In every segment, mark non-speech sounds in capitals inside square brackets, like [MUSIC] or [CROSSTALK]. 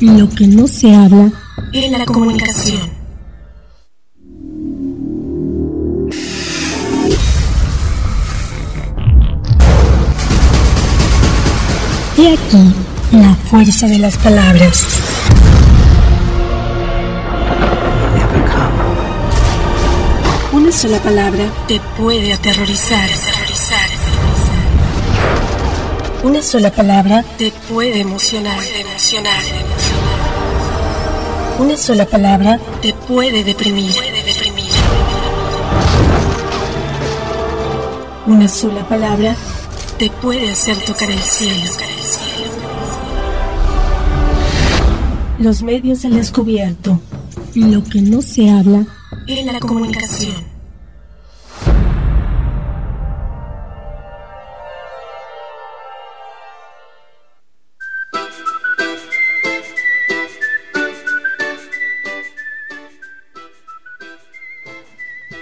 Lo que no se habla en la comunicación. He aquí la fuerza de las palabras. Una sola palabra te puede aterrorizar, aterrorizar. Una sola palabra te puede emocionar, emocionar. Una sola palabra te puede deprimir, puede deprimir. Una sola palabra te puede hacer tocar el cielo. Los medios han descubierto lo que no se habla en la comunicación.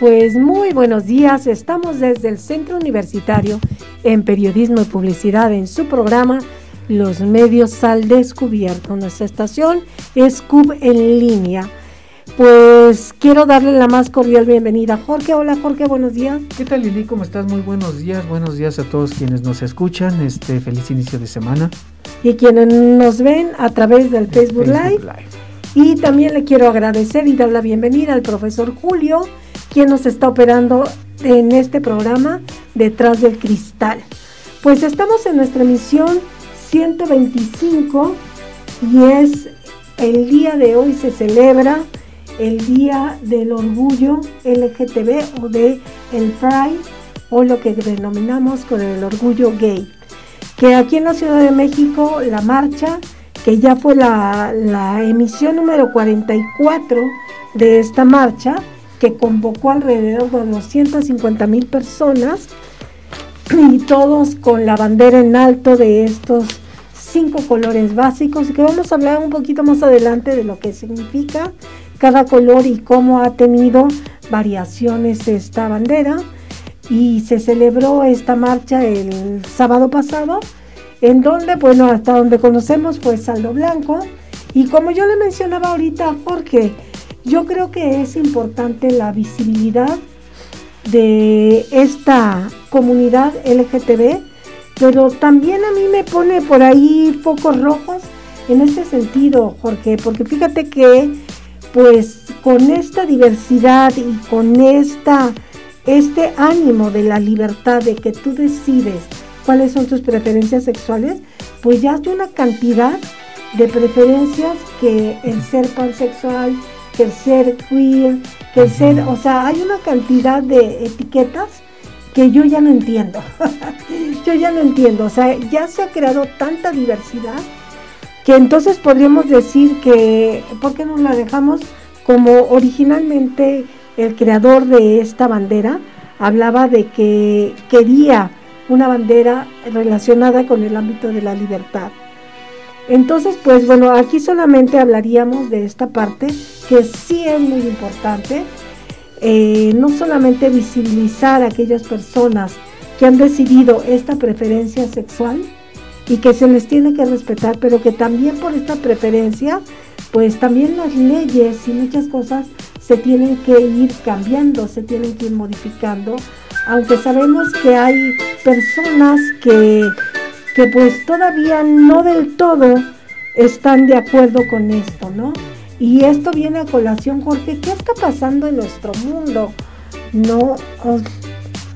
Pues muy buenos días, estamos desde el Centro Universitario en Periodismo y Publicidad en su programa los medios al descubierto. Nuestra estación es CUB en línea. Pues quiero darle la más cordial bienvenida a Jorge. Hola Jorge, buenos días. ¿Qué tal Lili? ¿Cómo estás? Muy buenos días. Buenos días a todos quienes nos escuchan. Este feliz inicio de semana. Y quienes nos ven a través del Facebook, Live. Y también le quiero agradecer y dar la bienvenida al profesor Julio, quien nos está operando en este programa Detrás del Cristal. Pues estamos en nuestra emisión 125 y es el día de hoy se celebra el Día del Orgullo LGTB o de el Pride o lo que denominamos con el orgullo gay. Que aquí en la Ciudad de México la marcha, que ya fue la, emisión número 44 de esta marcha, que convocó alrededor de 250 mil personas y todos con la bandera en alto de estos cinco colores básicos que vamos a hablar un poquito más adelante de lo que significa cada color y cómo ha tenido variaciones esta bandera. Y se celebró esta marcha el sábado pasado, en donde, bueno, hasta donde conocemos fue Saldo Blanco. Y como yo le mencionaba ahorita, porque yo creo que es importante la visibilidad de esta comunidad LGTB pero también a mí me pone por ahí focos rojos en este sentido, Jorge, porque fíjate que pues con esta diversidad y con esta este ánimo de la libertad de que tú decides cuáles son tus preferencias sexuales, pues ya hay una cantidad de preferencias que el ser pansexual, que el ser queer, que el ser, o sea, hay una cantidad de etiquetas que yo ya no entiendo. [LAUGHS] yo ya no entiendo. O sea, ya se ha creado tanta diversidad que entonces podríamos decir que, ¿por qué no la dejamos como originalmente el creador de esta bandera hablaba de que quería una bandera relacionada con el ámbito de la libertad? Entonces, pues bueno, aquí solamente hablaríamos de esta parte que sí es muy importante eh, no solamente visibilizar a aquellas personas que han decidido esta preferencia sexual y que se les tiene que respetar, pero que también por esta preferencia, pues también las leyes y muchas cosas se tienen que ir cambiando, se tienen que ir modificando, aunque sabemos que hay personas que, que pues todavía no del todo están de acuerdo con esto, ¿no? Y esto viene a colación, Jorge, ¿qué está pasando en nuestro mundo? No,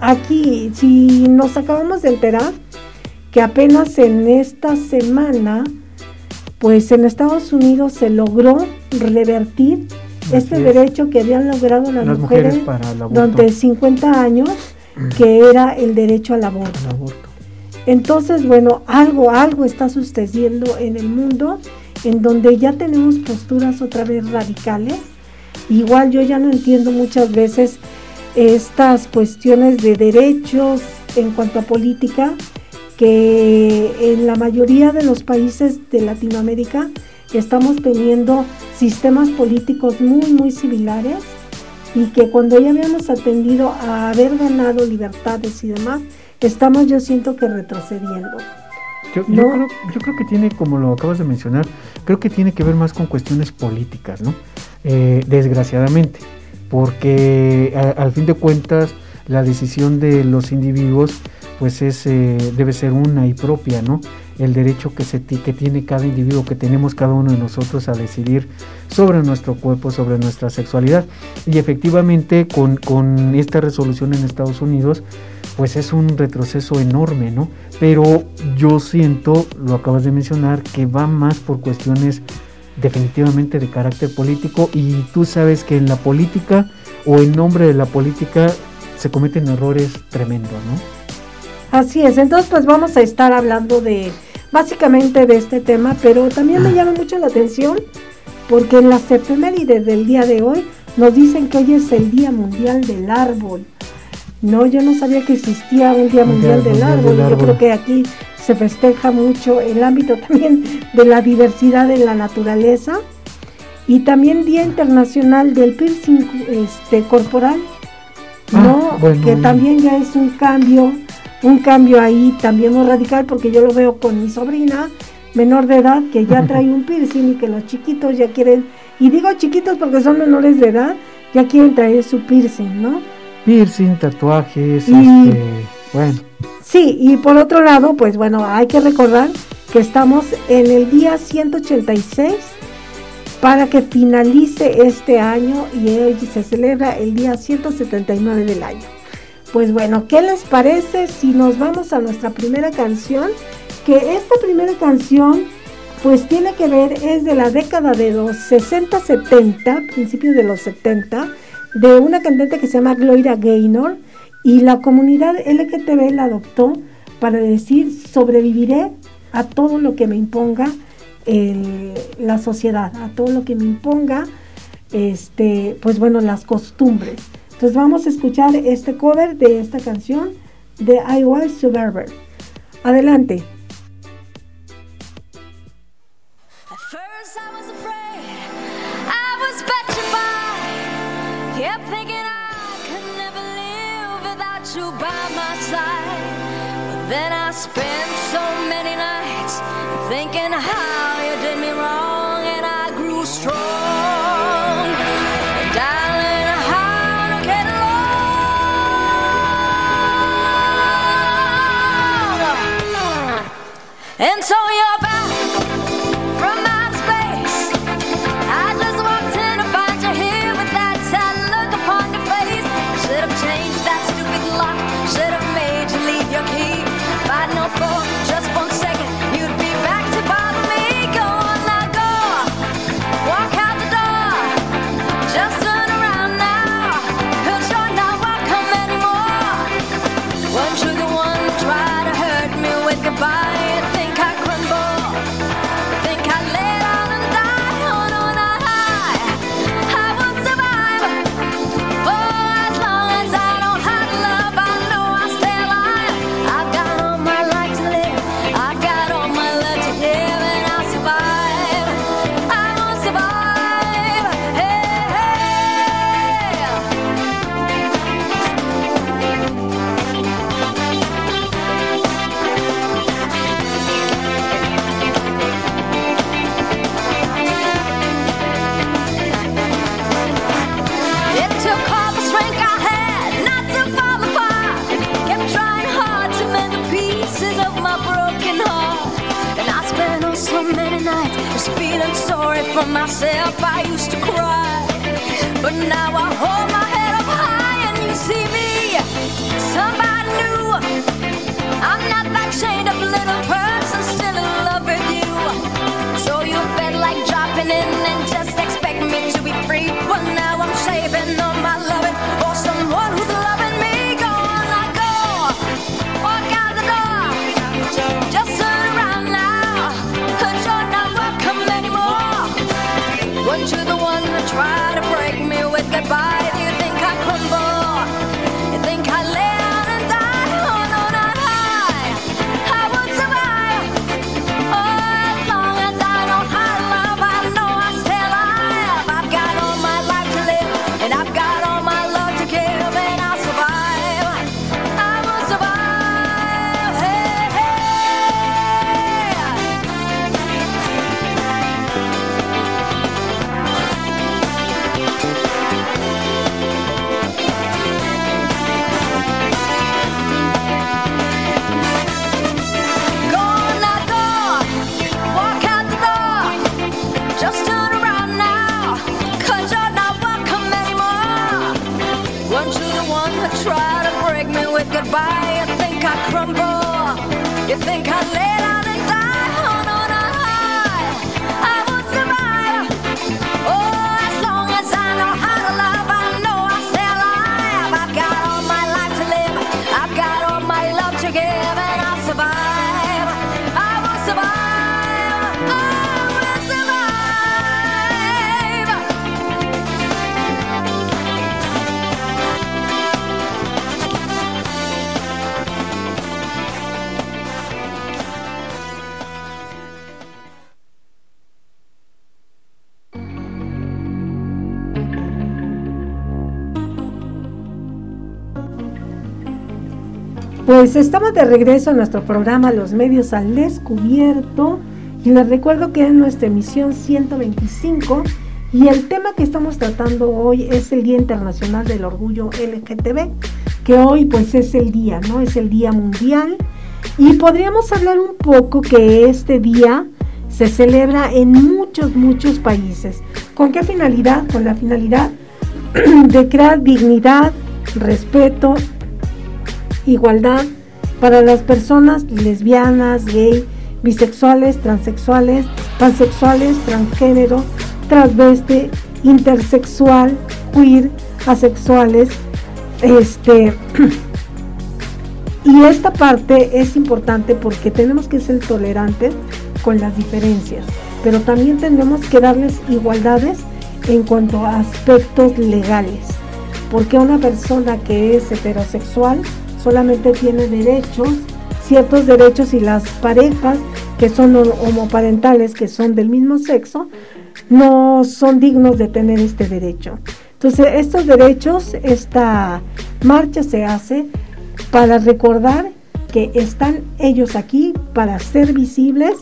aquí, si nos acabamos de enterar que apenas en esta semana, pues en Estados Unidos se logró revertir este derecho que habían logrado las, mujeres, durante 50 años, que era el derecho al aborto. Entonces, bueno, algo, algo está sucediendo en el mundo en donde ya tenemos posturas otra vez radicales. Igual yo ya no entiendo muchas veces estas cuestiones de derechos en cuanto a política, que en la mayoría de los países de Latinoamérica estamos teniendo sistemas políticos muy, muy similares y que cuando ya habíamos atendido a haber ganado libertades y demás, estamos yo siento que retrocediendo. Yo, creo, yo, creo, que tiene, como lo acabas de mencionar, creo que tiene que ver más con cuestiones políticas, ¿no? Eh, desgraciadamente, porque al fin de cuentas la decisión de los individuos pues es, eh, debe ser una y propia, ¿no? El derecho que, se, que tiene cada individuo, que tenemos cada uno de nosotros a decidir sobre nuestro cuerpo, sobre nuestra sexualidad. Y efectivamente con, con esta resolución en Estados Unidos, pues es un retroceso enorme, ¿no? Pero yo siento, lo acabas de mencionar, que va más por cuestiones definitivamente de carácter político y tú sabes que en la política o en nombre de la política se cometen errores tremendos, ¿no? Así es, entonces pues vamos a estar hablando de básicamente de este tema, pero también me llama mucho la atención porque en la efemérides del día de hoy nos dicen que hoy es el Día Mundial del Árbol. No, yo no sabía que existía un Día Mundial, del, árbol. Yo creo que aquí se festeja mucho el ámbito [LAUGHS] también de la diversidad en la naturaleza y también Día Internacional del Piercing este, Corporal, ah, ¿no? que también ya es un cambio, un cambio ahí también muy radical porque yo lo veo con mi sobrina menor de edad que ya trae un piercing y que los chiquitos ya quieren, y digo chiquitos porque son menores de edad, ya quieren traer su piercing, ¿no? piercing, tatuajes, este, bueno. Sí, y por otro lado, pues bueno, hay que recordar que estamos en el día 186 para que finalice este año y hoy se celebra el día 179 del año. Pues bueno, ¿qué les parece si nos vamos a nuestra primera canción? Que esta primera canción pues tiene que ver, es de la década de los 60-70, principios de los 70, de una cantante que se llama Gloria Gaynor y la comunidad LGTB la adoptó para decir sobreviviré a todo lo que me imponga la sociedad, a todo lo que me imponga, este, pues bueno, las costumbres. Entonces vamos a escuchar este cover de esta canción de I Was Survivor. Adelante. Then I spent so many nights thinking how you did me wrong, and I grew strong. And so myself. I used to cry, but now I hold my head up high and you see me. Somebody new. I'm not that chained up little person Pues estamos de regreso a nuestro programa Los Medios al Descubierto y les recuerdo que es nuestra emisión 125 y el tema que estamos tratando hoy es el Día Internacional del Orgullo LGTB, que hoy pues es el día, ¿no? Es el Día Mundial y podríamos hablar un poco que este día se celebra en muchos, muchos países. ¿Con qué finalidad? Con la finalidad [CLEARS THROAT] de crear dignidad, respeto, igualdad para las personas lesbianas, gay, bisexuales, transexuales, pansexuales, transgénero, transveste, intersexual, queer, asexuales, este [CLEARS THROAT] y esta parte es importante porque tenemos que ser tolerantes con las diferencias, pero también tenemos que darles igualdades en cuanto a aspectos legales, porque una persona que es heterosexual solamente tiene derechos, ciertos derechos y las parejas que son homoparentales, que son del mismo sexo, no son dignos de tener este derecho. Entonces, estos derechos, esta marcha se hace para recordar que están ellos aquí para ser visibles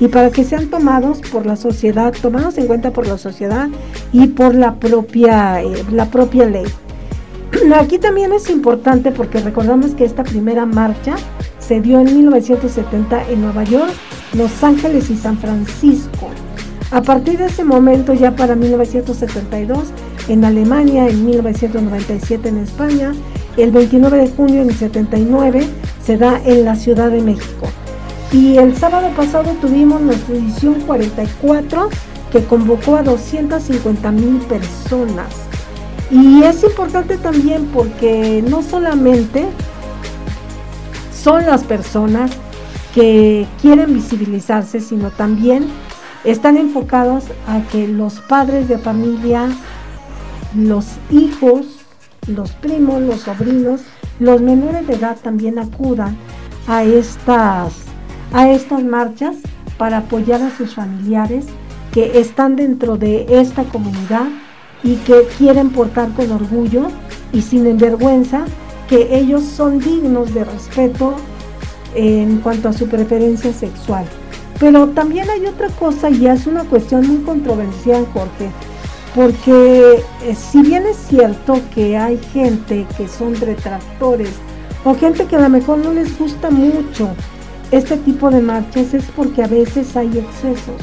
y para que sean tomados por la sociedad, tomados en cuenta por la sociedad y por la propia, eh, la propia ley. Aquí también es importante porque recordamos que esta primera marcha se dio en 1970 en Nueva York, Los Ángeles y San Francisco. A partir de ese momento, ya para 1972, en Alemania, en 1997 en España, el 29 de junio del 79 se da en la Ciudad de México. Y el sábado pasado tuvimos nuestra edición 44 que convocó a 250 mil personas. Y es importante también porque no solamente son las personas que quieren visibilizarse, sino también están enfocados a que los padres de familia, los hijos, los primos, los sobrinos, los menores de edad también acudan a estas a estas marchas para apoyar a sus familiares que están dentro de esta comunidad y que quieren portar con orgullo y sin vergüenza que ellos son dignos de respeto en cuanto a su preferencia sexual. Pero también hay otra cosa y es una cuestión muy controversial, Jorge, porque eh, si bien es cierto que hay gente que son retractores o gente que a lo mejor no les gusta mucho este tipo de marchas es porque a veces hay excesos.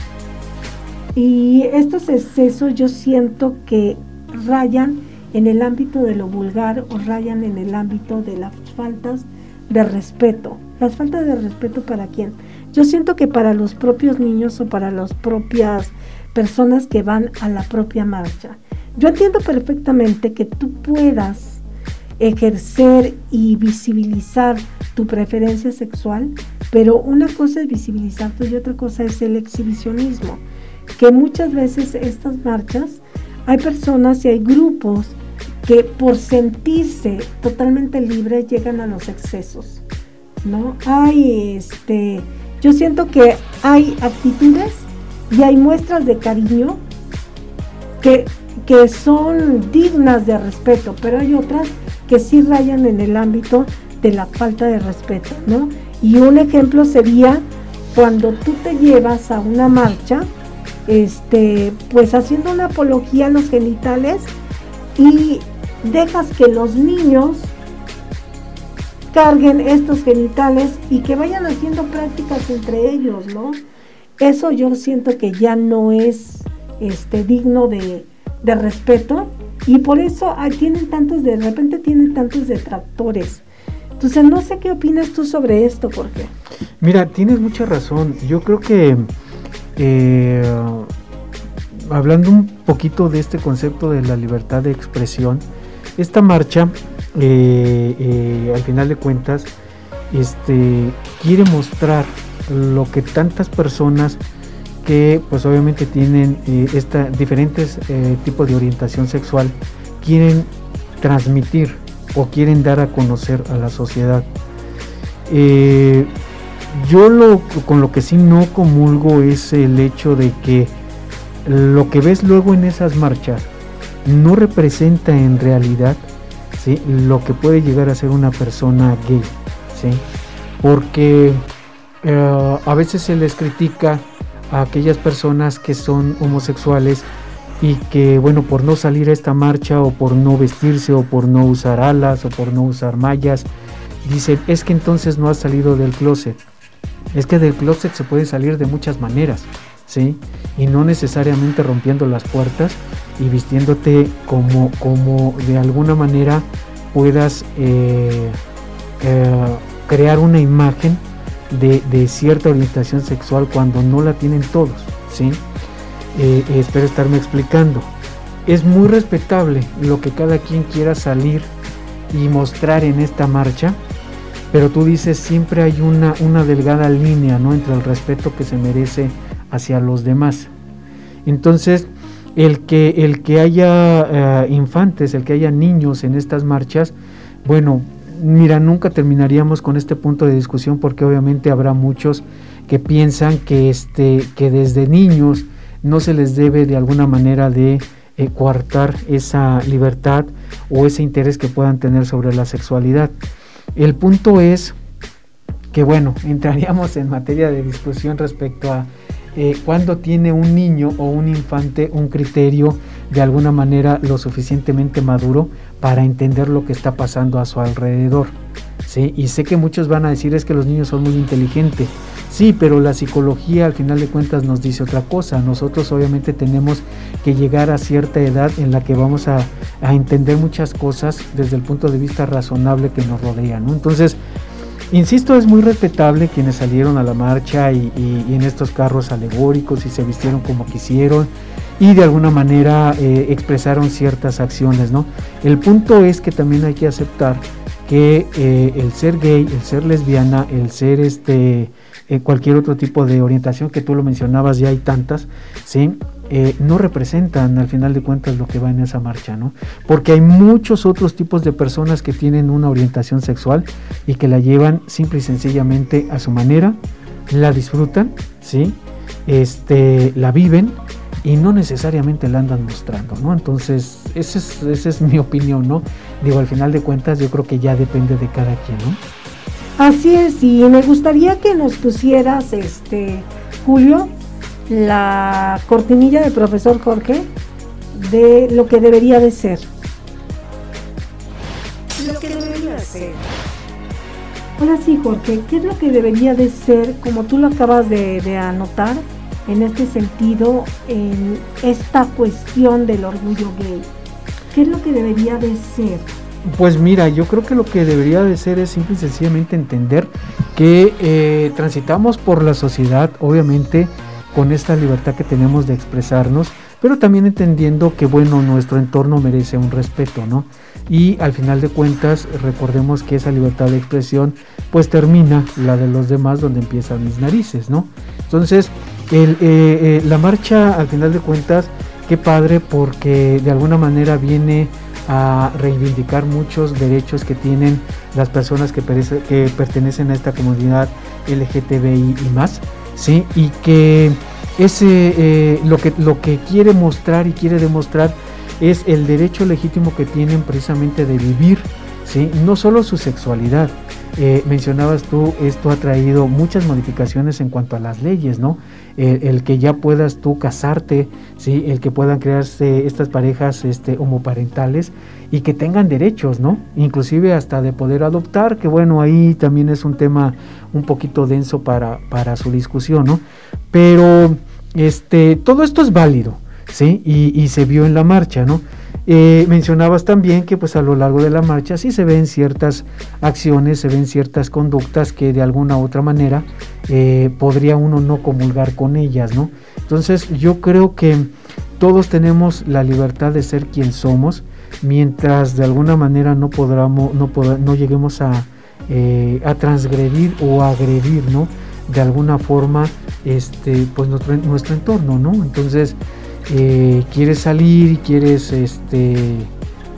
Y estos excesos yo siento que rayan en el ámbito de lo vulgar o rayan en el ámbito de las faltas de respeto. Las faltas de respeto para quién? Yo siento que para los propios niños o para las propias personas que van a la propia marcha. Yo entiendo perfectamente que tú puedas ejercer y visibilizar tu preferencia sexual, pero una cosa es visibilizarte y otra cosa es el exhibicionismo, que muchas veces estas marchas hay personas y hay grupos que por sentirse totalmente libres llegan a los excesos, ¿no? Hay este, yo siento que hay actitudes y hay muestras de cariño que, que son dignas de respeto, pero hay otras que sí rayan en el ámbito de la falta de respeto, ¿no? Y un ejemplo sería cuando tú te llevas a una marcha, este, pues haciendo una apología a los genitales y dejas que los niños carguen estos genitales y que vayan haciendo prácticas entre ellos, ¿no? Eso yo siento que ya no es este, digno de, de respeto y por eso tienen tantos, de repente tienen tantos detractores. Entonces, no sé qué opinas tú sobre esto, Jorge. Mira, tienes mucha razón. Yo creo que eh, hablando un poquito de este concepto de la libertad de expresión, esta marcha, eh, eh, al final de cuentas, este, quiere mostrar lo que tantas personas que pues obviamente tienen esta, diferentes tipos de orientación sexual quieren transmitir o quieren dar a conocer a la sociedad. Yo lo, con lo que sí no comulgo es el hecho de que lo que ves luego en esas marchas no representa en realidad lo que puede llegar a ser una persona gay. ¿sí? Porque eh, a veces se les critica a aquellas personas que son homosexuales y que, bueno, por no salir a esta marcha o por no vestirse o por no usar alas o por no usar mallas, dicen, es que entonces no has salido del closet. Es que del closet se puede salir de muchas maneras, ¿sí? Y no necesariamente rompiendo las puertas y vistiéndote como, como de alguna manera puedas eh, eh, crear una imagen de, cierta orientación sexual cuando no la tienen todos, ¿sí? Eh, espero estarme explicando. Es muy respetable lo que cada quien quiera salir y mostrar en esta marcha, pero tú dices siempre hay una, una delgada línea ¿no? entre el respeto que se merece hacia los demás. Entonces, el que, el que haya eh, infantes, el que haya niños en estas marchas, bueno, mira, nunca terminaríamos con este punto de discusión porque obviamente habrá muchos que piensan que, este, que desde niños no se les debe de alguna manera de eh, coartar esa libertad o ese interés que puedan tener sobre la sexualidad. El punto es que, bueno, [LAUGHS] entraríamos en materia de discusión respecto a eh, cuando tiene un niño o un infante un criterio de alguna manera lo suficientemente maduro para entender lo que está pasando a su alrededor. ¿sí? Y sé que muchos van a decir es que los niños son muy inteligentes. Sí, pero la psicología al final de cuentas nos dice otra cosa. Nosotros obviamente tenemos que llegar a cierta edad en la que vamos a, entender muchas cosas desde el punto de vista razonable que nos rodea. Entonces, Insisto, es muy respetable quienes salieron a la marcha y, en estos carros alegóricos y se vistieron como quisieron y de alguna manera eh, expresaron ciertas acciones, ¿no? El punto es que también hay que aceptar que eh, el ser gay, el ser lesbiana, el ser este eh, cualquier otro tipo de orientación que tú lo mencionabas, ya hay tantas, ¿sí? Eh, no representan al final de cuentas lo que va en esa marcha, ¿no? Porque hay muchos otros tipos de personas que tienen una orientación sexual y que la llevan simple y sencillamente a su manera, la disfrutan, ¿sí? Este, la viven y no necesariamente la andan mostrando, ¿no? Entonces, esa es, esa es mi opinión, ¿no? Digo, al final de cuentas yo creo que ya depende de cada quien, ¿no? Así es, y me gustaría que nos pusieras, este, Julio, la cortinilla del profesor Jorge de lo que debería de ser. Lo que debería de ser. Ahora sí, Jorge, ¿qué es lo que debería de ser, como tú lo acabas de, de anotar, en este sentido, en esta cuestión del orgullo gay? ¿Qué es lo que debería de ser? Pues mira, yo creo que lo que debería de ser es simple y sencillamente entender que eh, transitamos por la sociedad, obviamente, con esta libertad que tenemos de expresarnos, pero también entendiendo que bueno, nuestro entorno merece un respeto, ¿no? Y al final de cuentas, recordemos que esa libertad de expresión pues termina la de los demás donde empiezan mis narices, ¿no? Entonces, eh, eh, la marcha al final de cuentas, qué padre porque de alguna manera viene a reivindicar muchos derechos que tienen las personas que, que pertenecen a esta comunidad LGTBI y más. ¿sí? Y que ese, eh, lo, que, lo que quiere mostrar y quiere demostrar es el derecho legítimo que tienen precisamente de vivir, ¿sí? No solo su sexualidad. Eh, mencionabas tú, esto ha traído muchas modificaciones en cuanto a las leyes, ¿no? El, que ya puedas tú casarte, ¿sí? El que puedan crearse estas parejas este, homoparentales y que tengan derechos, ¿no? Inclusive hasta de poder adoptar, que bueno, ahí también es un tema un poquito denso para, para su discusión, ¿no? Pero este, todo esto es válido, ¿sí? Y, se vio en la marcha, ¿no? Eh, mencionabas también que pues a lo largo de la marcha sí se ven ciertas acciones, se ven ciertas conductas que de alguna u otra manera eh, podría uno no comulgar con ellas, ¿no? Entonces yo creo que todos tenemos la libertad de ser quien somos, mientras de alguna manera no, podamos, no, no lleguemos a, eh, a transgredir o agredir, ¿no? De alguna forma, este, pues nuestro, nuestro entorno, ¿no? Entonces, eh, quieres salir quieres, este,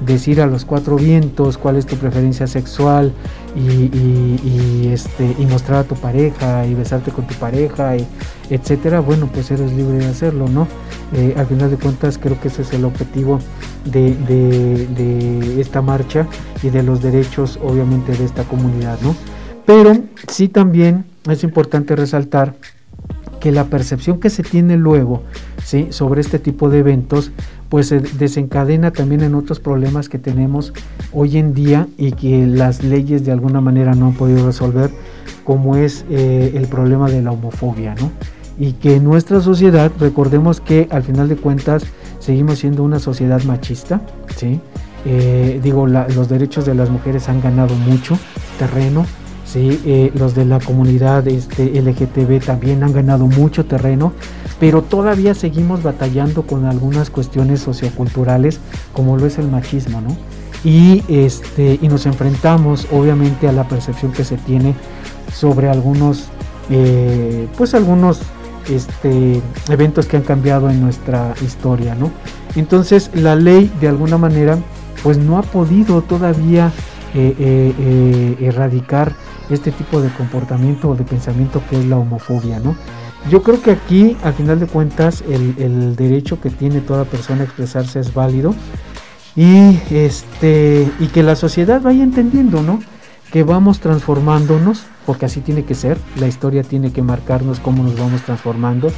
decir a los cuatro vientos cuál es tu preferencia sexual y, este, y mostrar a tu pareja y besarte con tu pareja, y etcétera, bueno, pues eres libre de hacerlo, ¿no? Eh, al final de cuentas creo que ese es el objetivo de, esta marcha y de los derechos obviamente de esta comunidad, ¿no? Pero sí también es importante resaltar que la percepción que se tiene luego ¿sí? sobre este tipo de eventos pues se desencadena también en otros problemas que tenemos hoy en día y que las leyes de alguna manera no han podido resolver, como es eh, el problema de la homofobia, ¿no? Y que en nuestra sociedad, recordemos que al final de cuentas seguimos siendo una sociedad machista, ¿sí? Eh, digo, los derechos de las mujeres han ganado mucho terreno, ¿sí? Eh, los de la comunidad este, LGTB también han ganado mucho terreno, pero todavía seguimos batallando con algunas cuestiones socioculturales como lo es el machismo, ¿no? Y, este, y nos enfrentamos obviamente a la percepción que se tiene sobre algunos, eh, pues algunos este, eventos que han cambiado en nuestra historia, ¿no? Entonces la ley de alguna manera pues no ha podido todavía eh, erradicar este tipo de comportamiento o de pensamiento que es la homofobia, ¿no? Yo creo que aquí, al final de cuentas, el, derecho que tiene toda persona a expresarse es válido y, este, y que la sociedad vaya entendiendo, ¿no? Que vamos transformándonos, porque así tiene que ser, la historia tiene que marcarnos cómo nos vamos transformando,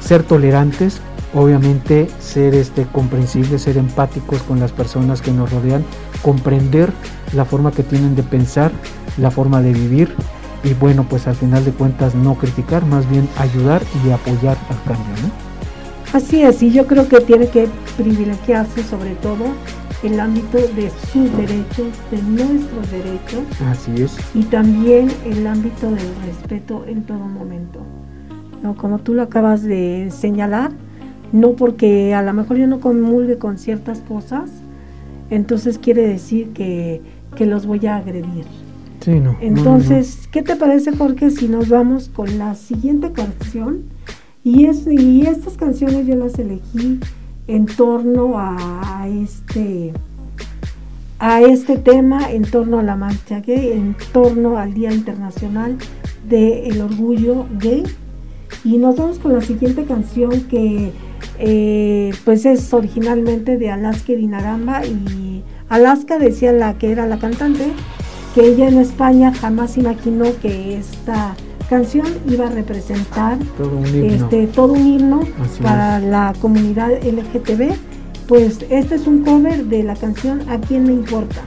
ser tolerantes, obviamente ser este, comprensibles, ser empáticos con las personas que nos rodean, comprender la forma que tienen de pensar, la forma de vivir y bueno, pues al final de cuentas no criticar, más bien ayudar y apoyar al cambio, ¿no? Así es, y yo creo que tiene que privilegiarse sobre todo el ámbito de sus derechos, de nuestros derechos. Así es. Y también el ámbito del respeto en todo momento. ¿No? Como tú lo acabas de señalar, no porque a lo mejor yo no comulgue con ciertas cosas, entonces quiere decir que, que los voy a agredir. Entonces, ¿qué te parece, Jorge, si nos vamos con la siguiente canción? Y, es, y estas canciones yo las elegí en torno a este a este tema, en torno a la marcha gay, en torno al Día Internacional del Orgullo Gay. Y nos vamos con la siguiente canción que eh, pues es originalmente de Alaska Dinaramba y Alaska decía la que era la cantante que ella en España jamás imaginó que esta canción iba a representar todo un himno, este, todo un himno para la comunidad LGTB. Pues este es un cover de la canción A quién le importa.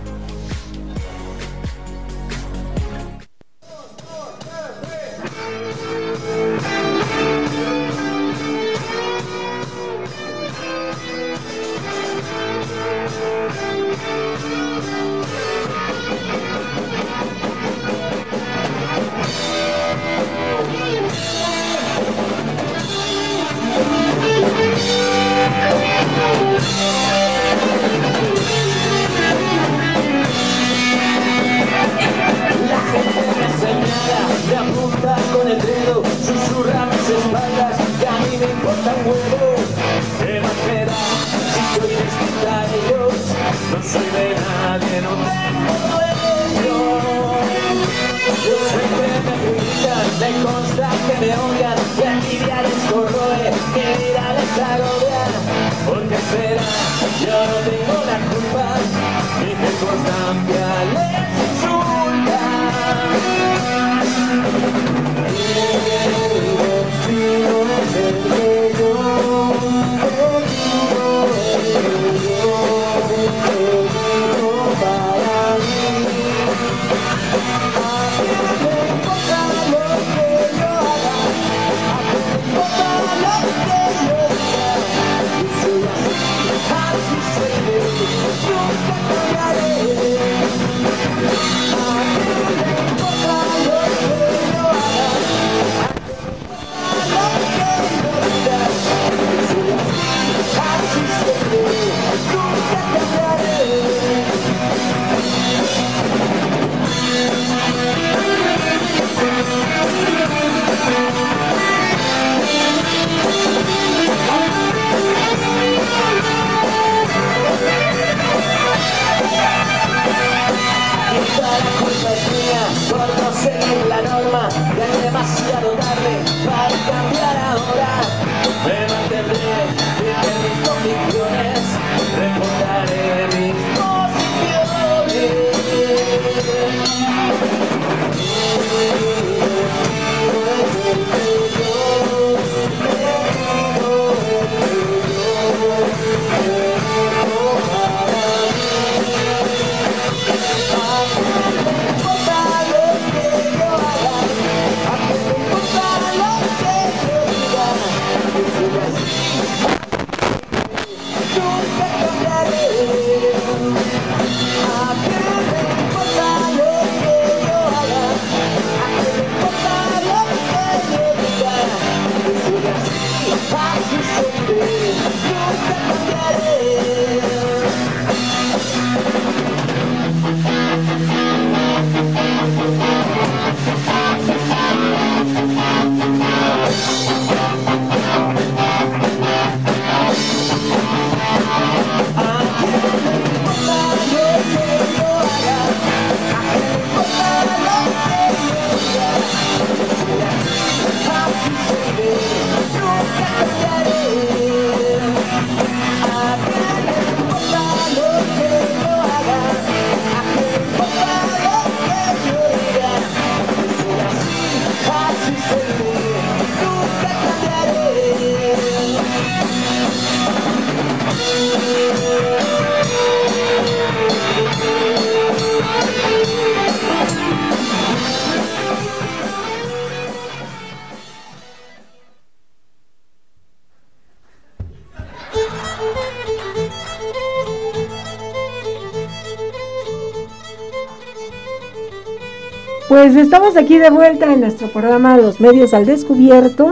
Pues estamos aquí de vuelta en nuestro programa Los Medios al Descubierto.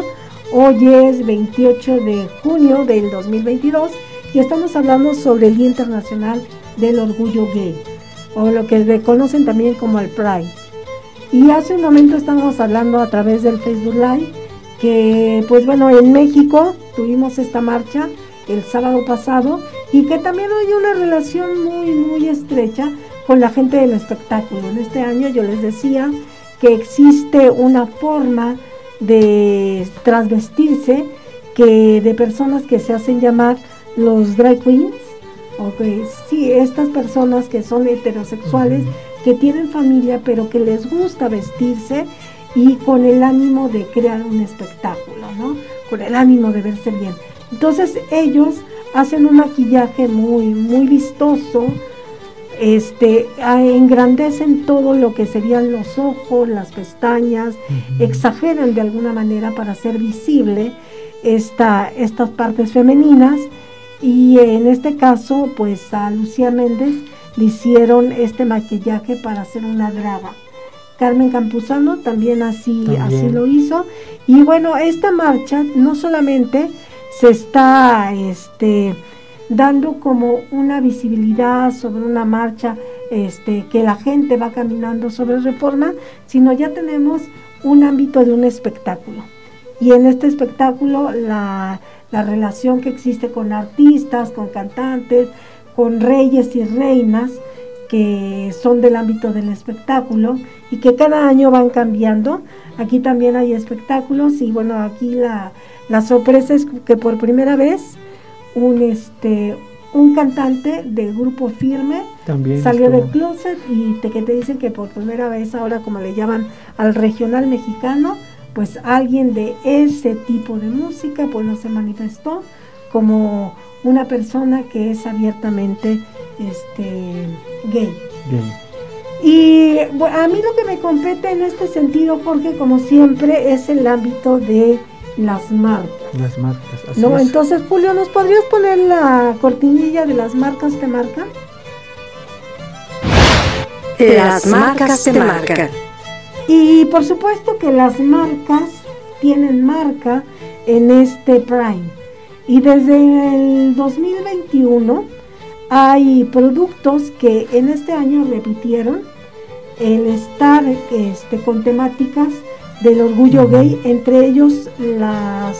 Hoy es 28 de junio del 2022 y estamos hablando sobre el Día Internacional del Orgullo Gay, o lo que conocen también como el Pride. Y hace un momento estábamos hablando a través del Facebook Live que, pues bueno, en México tuvimos esta marcha el sábado pasado y que también hay una relación muy, muy estrecha con la gente del espectáculo. En este año yo les decía que existe una forma de transvestirse que de personas que se hacen llamar los drag queens, o que sí, estas personas que son heterosexuales, que tienen familia, pero que les gusta vestirse y con el ánimo de crear un espectáculo, ¿no? Con el ánimo de verse bien. Entonces ellos hacen un maquillaje muy, muy vistoso, este, engrandecen todo lo que serían los ojos, las pestañas, exageran de alguna manera para hacer visible esta, estas partes femeninas y en este caso pues a Lucía Méndez le hicieron este maquillaje para hacer una draga. Carmen Campuzano también así, así lo hizo. Y bueno, esta marcha no solamente se está este, dando como una visibilidad sobre una marcha este, que la gente va caminando sobre reforma, sino ya tenemos un ámbito de un espectáculo. Y en este espectáculo la, la relación que existe con artistas, con cantantes, con reyes y reinas que son del ámbito del espectáculo y que cada año van cambiando. Aquí también hay espectáculos y bueno, aquí la, la sorpresa es que por primera vez un este un cantante de grupo firme salió del closet y te, que te dicen que por primera vez ahora como le llaman al regional mexicano pues alguien de ese tipo de música pues no se manifestó como una persona que es abiertamente este gay. Y a mí lo que me compete en este sentido, Jorge, como siempre, es el ámbito de las marcas. Las marcas, así No, entonces Julio, ¿nos podrías poner la cortinilla de las marcas te marcan? Las marcas te marcan. Y por supuesto que las marcas tienen marca en este Prime. Y desde el 2021 hay productos que en este año repitieron el estar este, con temáticas del orgullo gay, entre ellos las,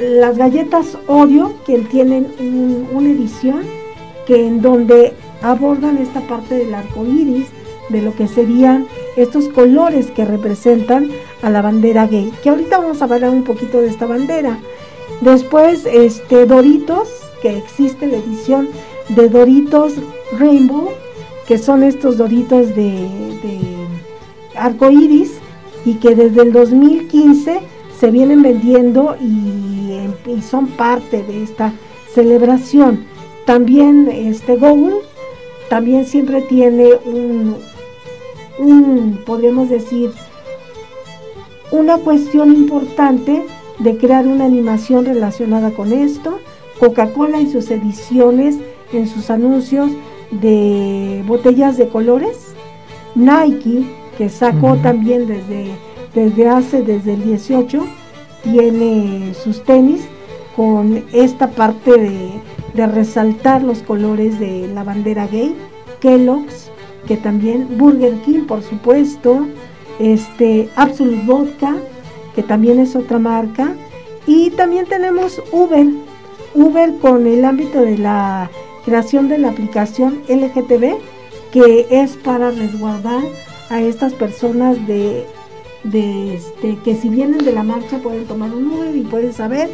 las galletas Oreo, que tienen una edición que en donde abordan esta parte del arco iris, de lo que serían estos colores que representan a la bandera gay. Que ahorita vamos a hablar un poquito de esta bandera. Después, este Doritos, que existe la edición de Doritos Rainbow, que son estos Doritos de, de arco iris y que desde el 2015 se vienen vendiendo y, son parte de esta celebración. También este Google también siempre tiene un, un, podríamos decir, una cuestión importante de crear una animación relacionada con esto. Coca-Cola y sus ediciones en sus anuncios de botellas de colores. Nike que sacó también desde, desde hace, desde el 18, tiene sus tenis con esta parte de, de resaltar los colores de la bandera gay, Kellogg's, que también Burger King, por supuesto, este Absolute Vodka, que también es otra marca, y también tenemos Uber, Uber con el ámbito de la creación de la aplicación LGTB, que es para resguardar a estas personas de, este, que si vienen de la marcha pueden tomar un Uber y pueden saber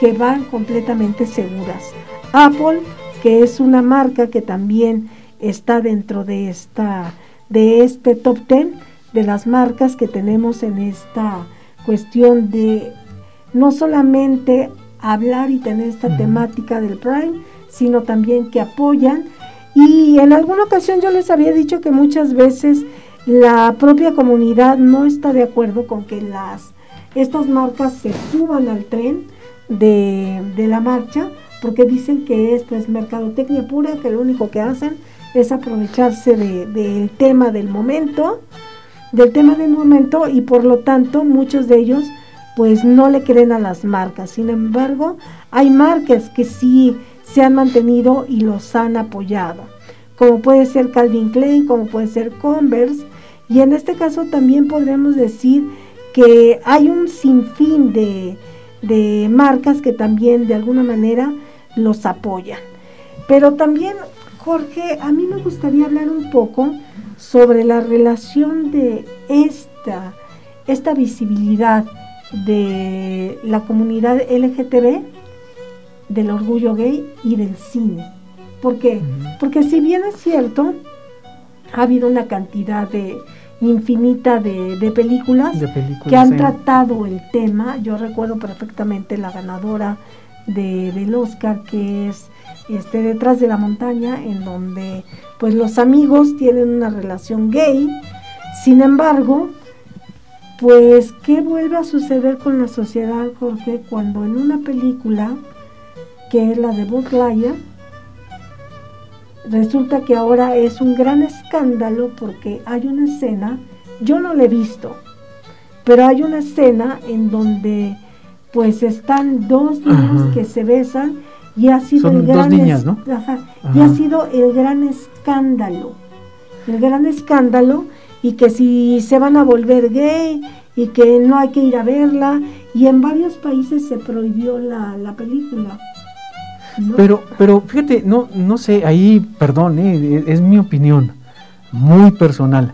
que van completamente seguras. Apple, que es una marca que también está dentro de esta de este top 10 de las marcas que tenemos en esta cuestión de no solamente hablar y tener esta temática del Prime, sino también que apoyan. Y en alguna ocasión yo les había dicho que muchas veces la propia comunidad no está de acuerdo con que las estas marcas se suban al tren de, la marcha porque dicen que esto es mercadotecnia pura, que lo único que hacen es aprovecharse del tema del momento del tema del momento y por lo tanto muchos de ellos pues no le creen a las marcas. Sin embargo, hay marcas que sí se han mantenido y los han apoyado, como puede ser Calvin Klein, como puede ser Converse, y en este caso también podremos decir que hay un sinfín de, de marcas que también de alguna manera los apoyan. Pero también, Jorge, a mí me gustaría hablar un poco sobre la relación de esta, esta visibilidad de la comunidad LGTB, del orgullo gay y del cine. ¿Por qué? Porque si bien es cierto, ha habido una cantidad de infinita de, películas, que han tratado el tema. Yo recuerdo perfectamente la ganadora del Oscar, que es este, Detrás de la montaña, en donde pues los amigos tienen una relación gay. Sin embargo, pues, ¿qué vuelve a suceder con la sociedad, Jorge, cuando en una película, que es la de Buzz resulta que ahora es un gran escándalo porque hay una escena, yo no la he visto, pero hay una escena en donde pues están dos niños que se besan y ha sido el gran niñas, ¿no? y ha sido el gran escándalo, el gran escándalo y que si se van a volver gay y que no hay que ir a verla y en varios países se prohibió la, la película. Pero, pero fíjate, no, no sé, ahí, perdón, eh, es mi opinión, muy personal.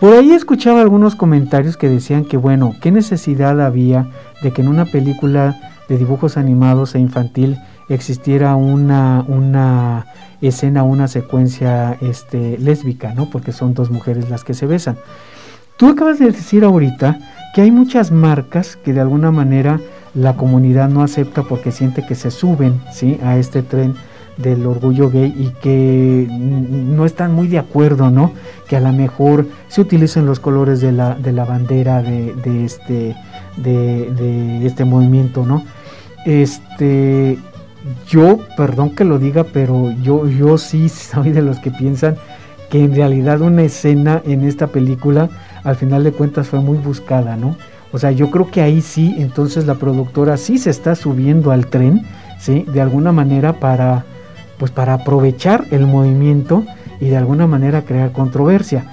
Por ahí escuchaba algunos comentarios que decían que, bueno, ¿qué necesidad había de que en una película de dibujos animados e infantil existiera una, una escena, una secuencia este, lésbica, ¿no? Porque son dos mujeres las que se besan. Tú acabas de decir ahorita que hay muchas marcas que de alguna manera la comunidad no acepta porque siente que se suben ¿sí? a este tren del orgullo gay y que no están muy de acuerdo, ¿no? Que a lo mejor se utilicen los colores de la, de la bandera de, este, de, este movimiento, ¿no? Este, yo, perdón que lo diga, pero yo, yo sí soy de los que piensan que en realidad una escena en esta película al final de cuentas fue muy buscada, ¿no? O sea, yo creo que ahí sí, entonces la productora sí se está subiendo al tren, ¿sí? De alguna manera para, pues para aprovechar el movimiento y de alguna manera crear controversia.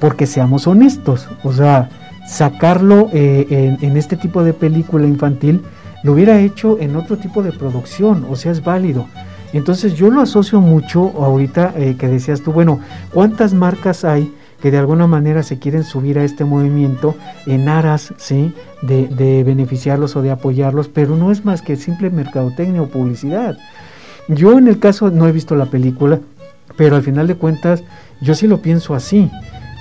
Porque seamos honestos, o sea, sacarlo eh, en, este tipo de película infantil lo hubiera hecho en otro tipo de producción, o sea, es válido. Entonces yo lo asocio mucho ahorita eh, que decías tú, bueno, ¿cuántas marcas hay que de alguna manera se quieren subir a este movimiento en aras ¿sí? de, beneficiarlos o de apoyarlos, pero no es más que simple mercadotecnia o publicidad. Yo en el caso no he visto la película, pero al final de cuentas yo sí lo pienso así.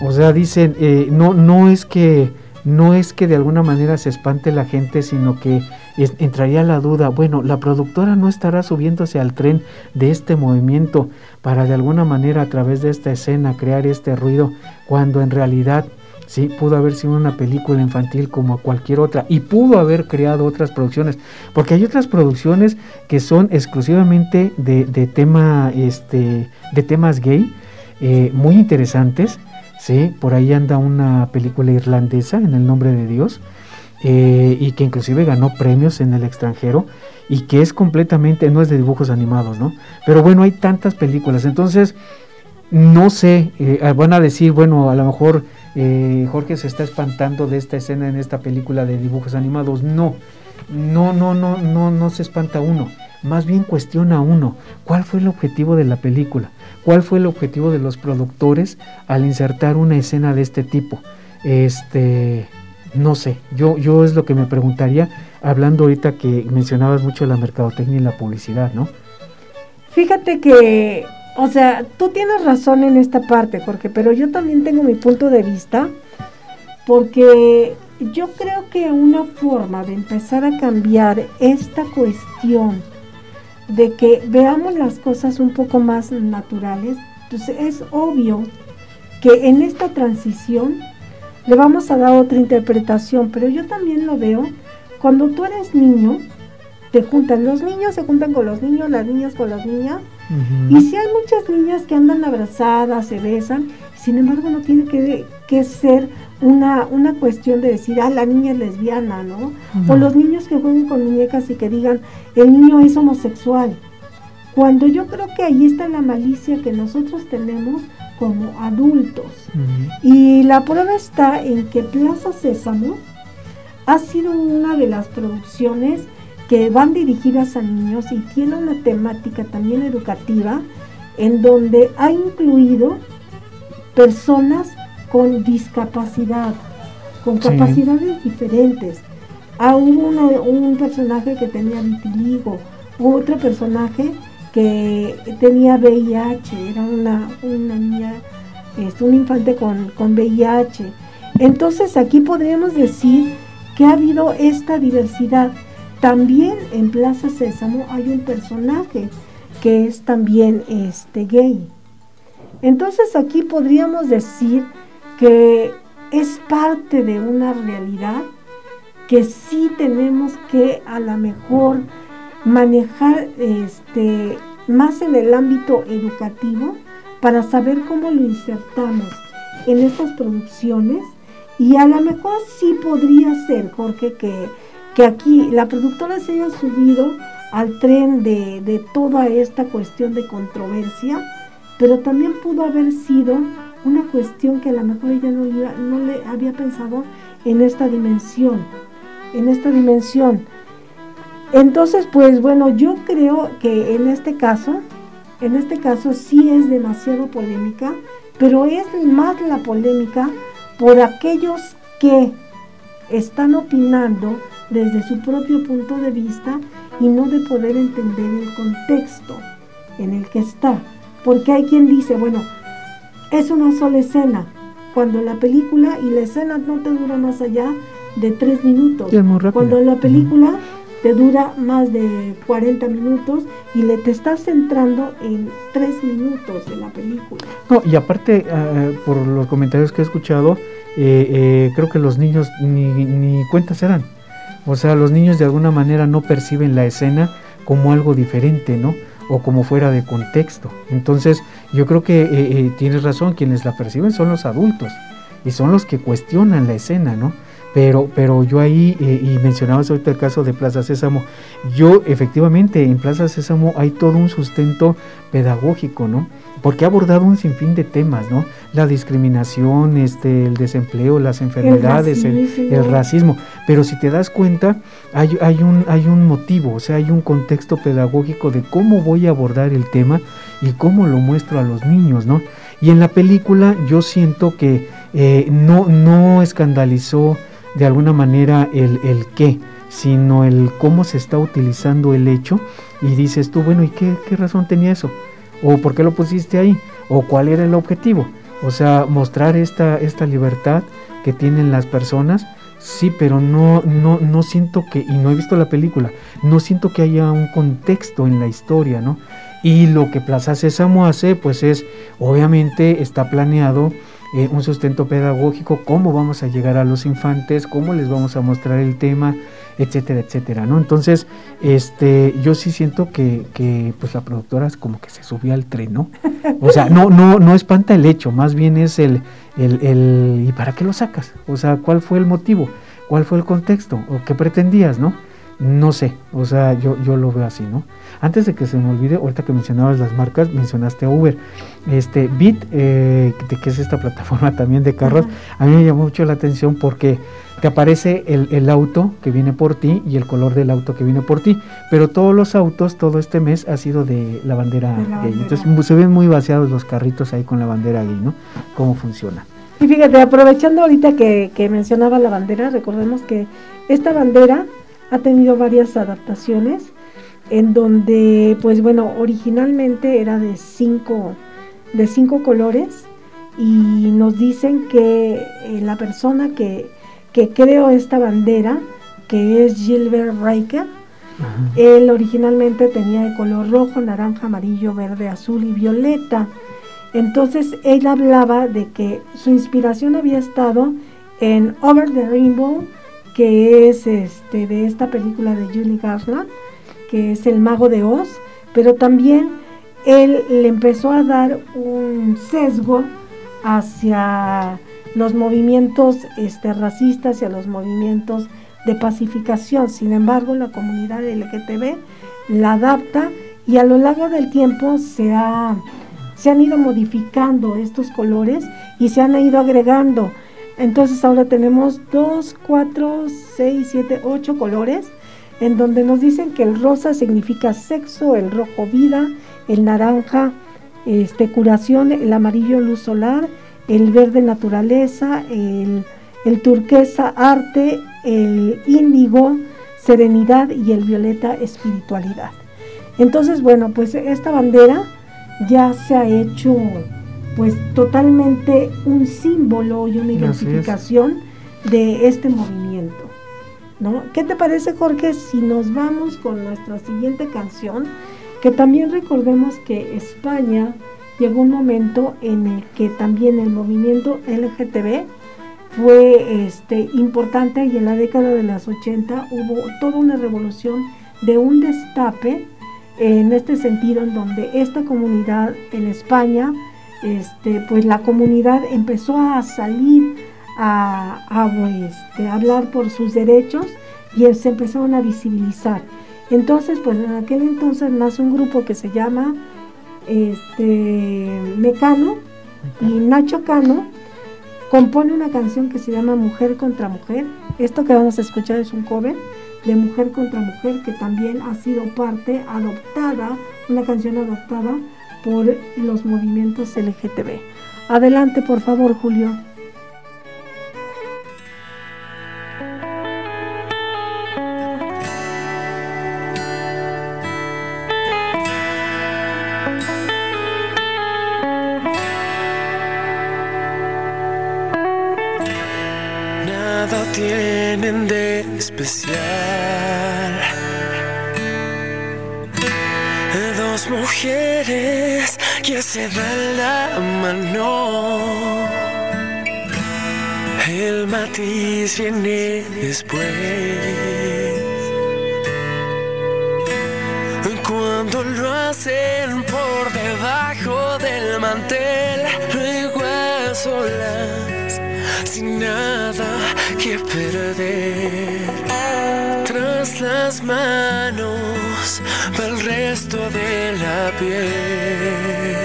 O sea, dicen, eh, no, no es que no es que de alguna manera se espante la gente, sino que entraría la duda, bueno, la productora no estará subiéndose al tren de este movimiento para de alguna manera a través de esta escena crear este ruido, cuando en realidad sí pudo haber sido una película infantil como cualquier otra y pudo haber creado otras producciones, porque hay otras producciones que son exclusivamente de, tema, este, de temas gay, eh, muy interesantes ¿sí? Por ahí anda una película irlandesa en el nombre de Dios eh, y que inclusive ganó premios en el extranjero y que es completamente, no es de dibujos animados, ¿no? Pero bueno, hay tantas películas, entonces no sé, eh, ah, van a decir, bueno, a lo mejor eh, Jorge se está espantando de esta escena en esta película de dibujos animados, no, no, no, no, no, no se espanta uno más bien cuestiona uno, ¿cuál fue el objetivo de la película? ¿Cuál fue el objetivo de los productores al insertar una escena de este tipo? Este, no sé, yo, yo es lo que me preguntaría, hablando ahorita que mencionabas mucho la mercadotecnia y la publicidad, ¿no? Fíjate que, o sea, tú tienes razón en esta parte, Jorge, pero yo también tengo mi punto de vista, porque yo creo que una forma de empezar a cambiar esta cuestión de que veamos las cosas un poco más naturales. Entonces es obvio que en esta transición le vamos a dar otra interpretación, pero yo también lo veo cuando tú eres niño, te juntan, los niños se juntan con los niños, las niñas con las niñas, y si hay muchas niñas que andan abrazadas, se besan, sin embargo no tiene que, que ser una, una cuestión de decir, ah, la niña es lesbiana, ¿no? O los niños que jueguen con muñecas y que digan, el niño es homosexual. Cuando yo creo que ahí está la malicia que nosotros tenemos como adultos. Y la prueba está en que Plaza Sésamo ha sido una de las producciones que van dirigidas a niños y tiene una temática también educativa en donde ha incluido personas con discapacidad, con Sí. capacidades diferentes. Ah, hubo una- un personaje que tenía vitiligo, otro personaje tenía VIH, era una, una niña, es un infante con, con VIH. Entonces aquí podríamos decir que ha habido esta diversidad. También en Plaza Sésamo hay un personaje que es también este gay. Entonces aquí podríamos decir que es parte de una realidad que sí tenemos que a lo mejor manejar este más en el ámbito educativo para saber cómo lo insertamos en estas producciones y a lo mejor sí podría ser, Jorge, que, que aquí la productora se haya subido al tren de, de toda esta cuestión de controversia, pero también pudo haber sido una cuestión que a lo mejor ella no, no le había pensado en esta dimensión, en esta dimensión. Entonces, pues bueno, yo creo que en este caso, en este caso sí es demasiado polémica, pero es más la polémica por aquellos que están opinando desde su propio punto de vista y no de poder entender el contexto en el que está. Porque hay quien dice, bueno, es una sola escena, cuando la película y la escena no te dura más allá de tres minutos. Cuando la película te dura más de 40 minutos y le te estás centrando en tres minutos de la película. No, y aparte, eh, por los comentarios que he escuchado, eh, eh, creo que los niños ni, ni cuenta se. O sea, los niños de alguna manera no perciben la escena como algo diferente, ¿no? O como fuera de contexto. Entonces, yo creo que eh, eh, tienes razón, quienes la perciben son los adultos y son los que cuestionan la escena, ¿no? Pero, pero yo ahí, eh, y mencionabas ahorita el caso de Plaza Sésamo, yo efectivamente en Plaza Sésamo hay todo un sustento pedagógico, ¿no? Porque ha abordado un sinfín de temas, ¿no? La discriminación, este, el desempleo, las enfermedades, el, racismo. el racismo. Pero si te das cuenta, hay, hay, un, hay un motivo, o sea, hay un contexto pedagógico de cómo voy a abordar el tema y cómo lo muestro a los niños, ¿no? Y en la película yo siento que eh, no, no escandalizó de alguna manera el, el qué, sino el cómo se está utilizando el hecho y dices tú, bueno, ¿y qué, qué razón tenía eso? ¿O por qué lo pusiste ahí? ¿O cuál era el objetivo? O sea, mostrar esta, esta libertad que tienen las personas, sí, pero no, no, no siento que, y no he visto la película, no siento que haya un contexto en la historia, ¿no? Y lo que Plaza Sésamo hace, pues es, obviamente está planeado eh, un sustento pedagógico, cómo vamos a llegar a los infantes, cómo les vamos a mostrar el tema, etcétera, etcétera, ¿no? Entonces, este, yo sí siento que, que pues la productora es como que se subió al tren, ¿no? O sea, no, no, no espanta el hecho, más bien es el, el, el, ¿y para qué lo sacas? O sea, ¿cuál fue el motivo? ¿Cuál fue el contexto? ¿O qué pretendías, no? No sé, o sea, yo, yo lo veo así, ¿no? Antes de que se me olvide, ahorita que mencionabas las marcas, mencionaste a Uber. Este, Bit, eh, que, es esta [LAUGHS] plataforma también de carros, a mí me llamó mucho la atención porque te aparece el, el auto que viene por ti y el color del auto que viene por ti, pero todos los autos, todo este mes ha sido de la bandera De la gay. bandera. Entonces se ven muy vaciados los carritos ahí con la bandera gay, ¿no? ¿Cómo funciona? Y fíjate, aprovechando ahorita que, que mencionaba la bandera, recordemos que esta bandera ha tenido varias adaptaciones en donde, pues bueno, originalmente era de cinco, de cinco colores y nos dicen que eh, la persona que, que creó esta bandera, que es Gilbert Riker, Ajá. él originalmente tenía de color rojo, naranja, amarillo, verde, azul y violeta. Entonces él hablaba de que su inspiración había estado en Over the Rainbow, que es este de esta película de Julie Garland, que es el mago de Oz, pero también él le empezó a dar un sesgo hacia los movimientos este, racistas y a los movimientos de pacificación. Sin embargo, la comunidad LGTB la adapta y a lo largo del tiempo se, ha, se han ido modificando estos colores y se han ido agregando. Entonces ahora tenemos 2, 4, 6, 7, 8 colores en donde nos dicen que el rosa significa sexo, el rojo vida, el naranja este, curación, el amarillo luz solar, el verde naturaleza, el, el turquesa arte, el índigo serenidad y el violeta espiritualidad. Entonces, bueno, pues esta bandera ya se ha hecho pues totalmente un símbolo y una identificación de este movimiento. ¿no? ¿Qué te parece, Jorge, si nos vamos con nuestra siguiente canción? Que también recordemos que España llegó un momento en el que también el movimiento LGTB fue este, importante y en la década de las 80 hubo toda una revolución de un destape en este sentido en donde esta comunidad en España, este, pues la comunidad empezó a salir a, este, hablar por sus derechos y se empezaron a visibilizar. Entonces, pues en aquel entonces nace un grupo que se llama este, Mecano y Nacho Cano compone una canción que se llama Mujer contra Mujer. Esto que vamos a escuchar es un cover de Mujer contra Mujer que también ha sido parte adoptada, una canción adoptada por los movimientos LGTB. Adelante, por favor, Julio. tienen de especial. Dos mujeres que se dan la mano. El matiz viene después. Cuando lo hacen por debajo del mantel, luego a solas, sin nada que perder. Las manos, va el resto de la piel.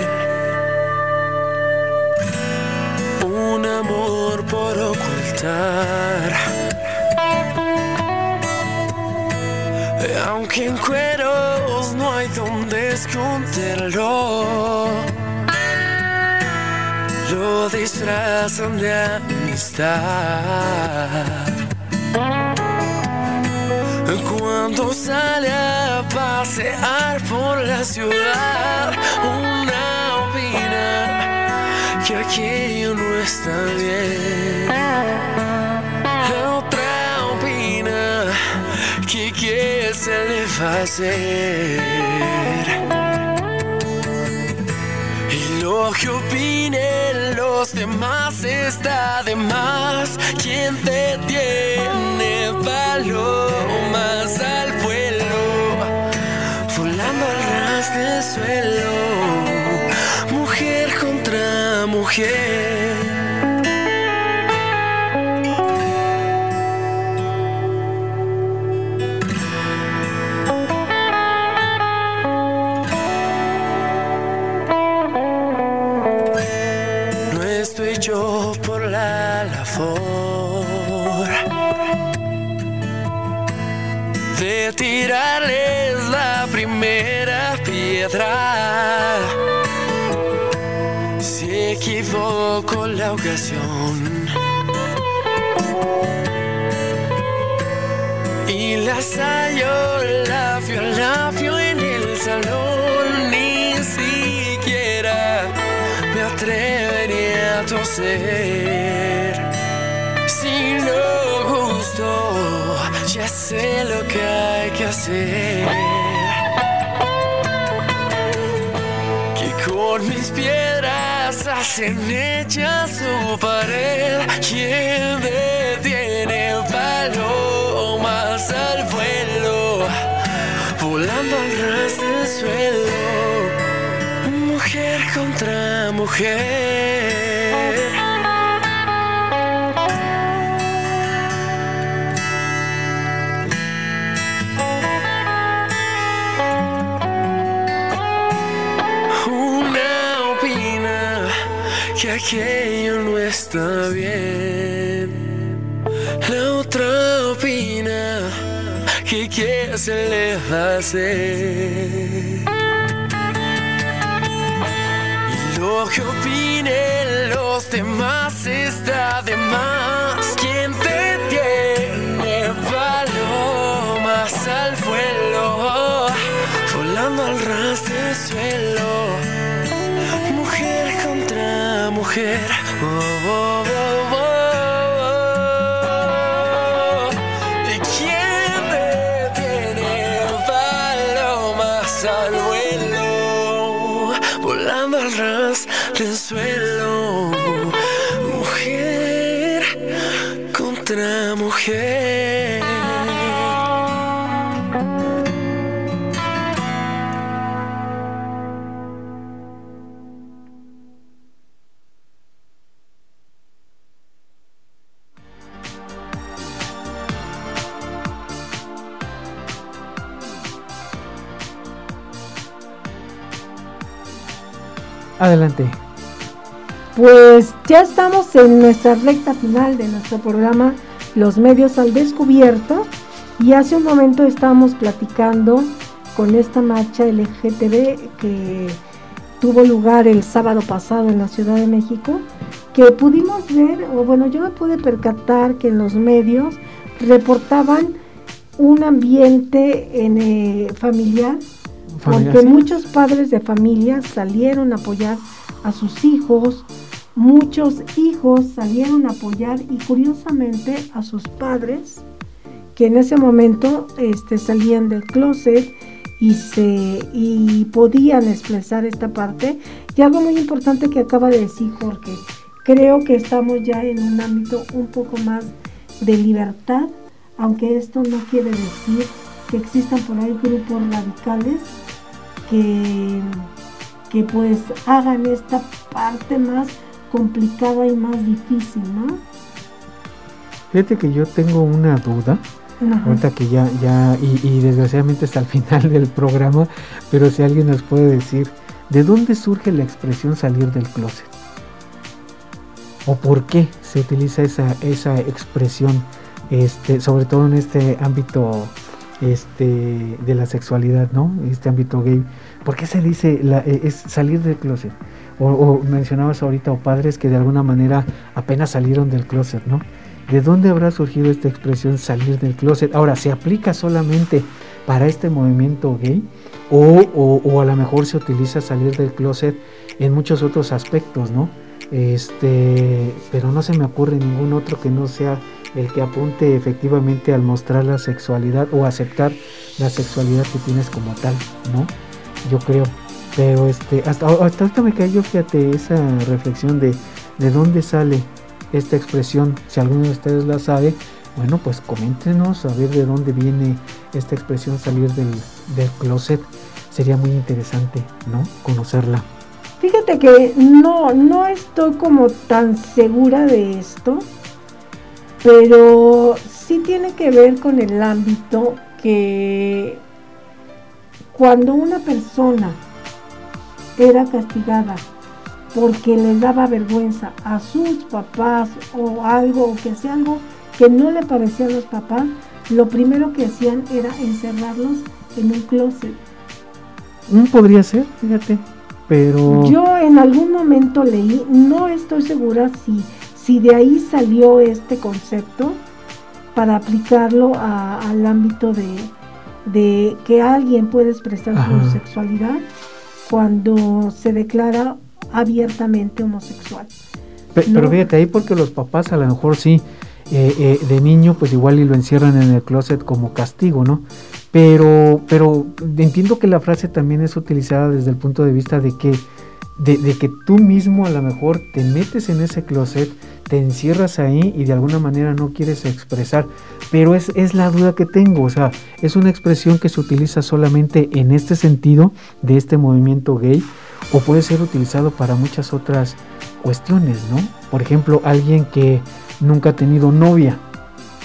Un amor por ocultar. Aunque en cueros no hay donde esconderlo, lo disfrazan de amistad. Cuando sale a pasear por la ciudad, una opina que aquello no está bien. La otra opina que qué se le va a hacer. Y lo que opinen los demás está de más. ¿Quién te tiene palomas al vuelo? Volando al ras del suelo. Mujer contra mujer. Tirarles la primera piedra. Si equivoco la ocasión y las hallo labio a labio en el salón, ni siquiera me atrevería a toser. Sé lo que hay que hacer. Que con mis piedras hacen hechas su pared. Quien detiene palomas al vuelo, volando al ras del suelo, mujer contra mujer. Aquello no está bien. La otra opina que qué se le va. Y lo que opinen los demás está de más. Mujer. Oh, oh, oh, oh. ¿Y quién detiene palomas al vuelo? Volando al ras del suelo. Mujer contra mujer. Adelante. Pues ya estamos en nuestra recta final de nuestro programa Los medios al descubierto y hace un momento estábamos platicando con esta marcha LGTB que tuvo lugar el sábado pasado en la Ciudad de México, que pudimos ver, o bueno, yo me pude percatar que en los medios reportaban un ambiente en, eh, familiar, Familiar, porque sí. muchos padres de familia salieron a apoyar a sus hijos, muchos hijos salieron a apoyar y curiosamente a sus padres que en ese momento este, salían del closet y se y podían expresar esta parte y algo muy importante que acaba de decir Jorge creo que estamos ya en un ámbito un poco más de libertad aunque esto no quiere decir que existan por ahí grupos radicales que, que pues hagan esta parte más complicada y más difícil, ¿no? Fíjate que yo tengo una duda. Ajá. Ahorita que ya, ya, y, y desgraciadamente hasta el [LAUGHS] final del programa, pero si alguien nos puede decir, ¿de dónde surge la expresión salir del closet? ¿O por qué se utiliza esa, esa expresión, este, sobre todo en este ámbito este, de la sexualidad, ¿no? Este ámbito gay. ¿Por qué se dice la- eh, es salir del closet? O, o mencionabas ahorita, o padres que de alguna manera apenas salieron del closet, ¿no? ¿De dónde habrá surgido esta expresión salir del closet? Ahora, ¿se aplica solamente para este movimiento gay? O, o- o a lo mejor se utiliza salir del closet en muchos otros aspectos, ¿no? Este, pero no se me ocurre ningún otro que no sea el que apunte efectivamente al mostrar la sexualidad o aceptar la sexualidad que tienes como tal, ¿no? Yo creo. Pero este, hasta, hasta ahorita me cayó, fíjate, esa reflexión de de dónde sale esta expresión. Si alguno de ustedes la sabe, bueno, pues coméntenos a ver de dónde viene esta expresión salir del, del closet. Sería muy interesante, ¿no? Conocerla. Fíjate que no, no estoy como tan segura de esto, pero sí tiene que ver con el ámbito que cuando una persona era castigada porque les daba vergüenza a sus papás o algo, o que hacía algo que no le parecía a los papás, lo primero que hacían era encerrarlos en un closet. Mm, podría ser, fíjate. Pero Yo en algún momento leí, no estoy segura si, si de ahí salió este concepto para aplicarlo a- al ámbito de, de que alguien puede expresar Ajá. su sexualidad cuando se declara abiertamente homosexual. No. Pero fíjate, ahí porque los papás a lo mejor sí, eh, eh, de niño pues igual y lo encierran en el closet como castigo, ¿no? Pero, pero entiendo que la frase también es utilizada desde el punto de vista de que, de, de que tú mismo a lo mejor te metes en ese closet, te encierras ahí y de alguna manera no quieres expresar. Pero es, es la duda que tengo, o sea, es una expresión que se utiliza solamente en este sentido de este movimiento gay o puede ser utilizado para muchas otras cuestiones, ¿no? Por ejemplo, alguien que nunca ha tenido novia,